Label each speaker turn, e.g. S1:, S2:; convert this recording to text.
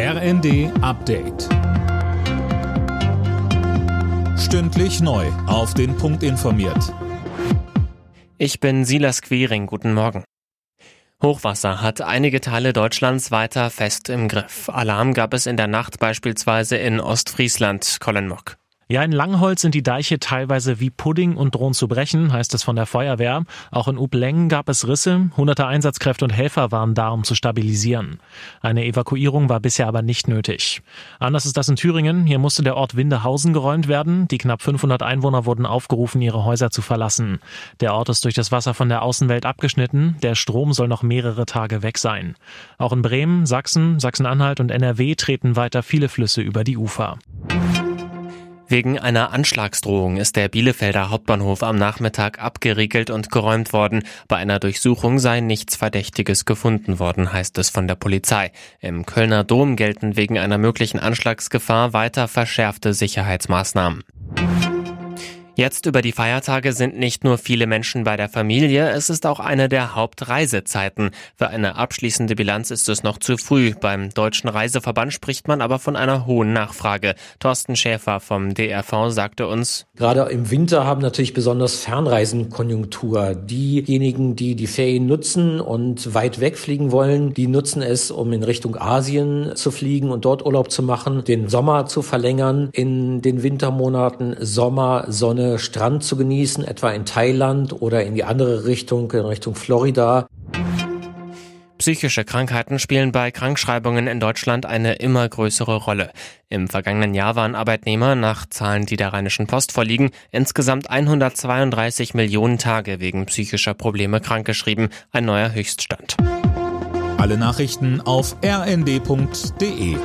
S1: RND Update. Stündlich neu. Auf den Punkt informiert.
S2: Ich bin Silas Quering. Guten Morgen. Hochwasser hat einige Teile Deutschlands weiter fest im Griff. Alarm gab es in der Nacht beispielsweise in Ostfriesland, Colin Mock.
S3: Ja, in Langholz sind die Deiche teilweise wie Pudding und drohen zu brechen, heißt es von der Feuerwehr. Auch in Ublengen gab es Risse. Hunderte Einsatzkräfte und Helfer waren da, um zu stabilisieren. Eine Evakuierung war bisher aber nicht nötig. Anders ist das in Thüringen. Hier musste der Ort Windehausen geräumt werden. Die knapp 500 Einwohner wurden aufgerufen, ihre Häuser zu verlassen. Der Ort ist durch das Wasser von der Außenwelt abgeschnitten. Der Strom soll noch mehrere Tage weg sein. Auch in Bremen, Sachsen, Sachsen-Anhalt und NRW treten weiter viele Flüsse über die Ufer.
S2: Wegen einer Anschlagsdrohung ist der Bielefelder Hauptbahnhof am Nachmittag abgeriegelt und geräumt worden. Bei einer Durchsuchung sei nichts Verdächtiges gefunden worden, heißt es von der Polizei. Im Kölner Dom gelten wegen einer möglichen Anschlagsgefahr weiter verschärfte Sicherheitsmaßnahmen. Jetzt über die Feiertage sind nicht nur viele Menschen bei der Familie, es ist auch eine der Hauptreisezeiten. Für eine abschließende Bilanz ist es noch zu früh. Beim Deutschen Reiseverband spricht man aber von einer hohen Nachfrage. Thorsten Schäfer vom DRV sagte uns,
S4: Gerade im Winter haben natürlich besonders Fernreisen Konjunktur. Diejenigen, die die Ferien nutzen und weit wegfliegen wollen, die nutzen es, um in Richtung Asien zu fliegen und dort Urlaub zu machen, den Sommer zu verlängern, in den Wintermonaten Sommer, Sonne, Strand zu genießen, etwa in Thailand oder in die andere Richtung, in Richtung Florida.
S2: Psychische Krankheiten spielen bei Krankschreibungen in Deutschland eine immer größere Rolle. Im vergangenen Jahr waren Arbeitnehmer nach Zahlen, die der Rheinischen Post vorliegen, insgesamt 132 Millionen Tage wegen psychischer Probleme krankgeschrieben, ein neuer Höchststand.
S1: Alle Nachrichten auf rnd.de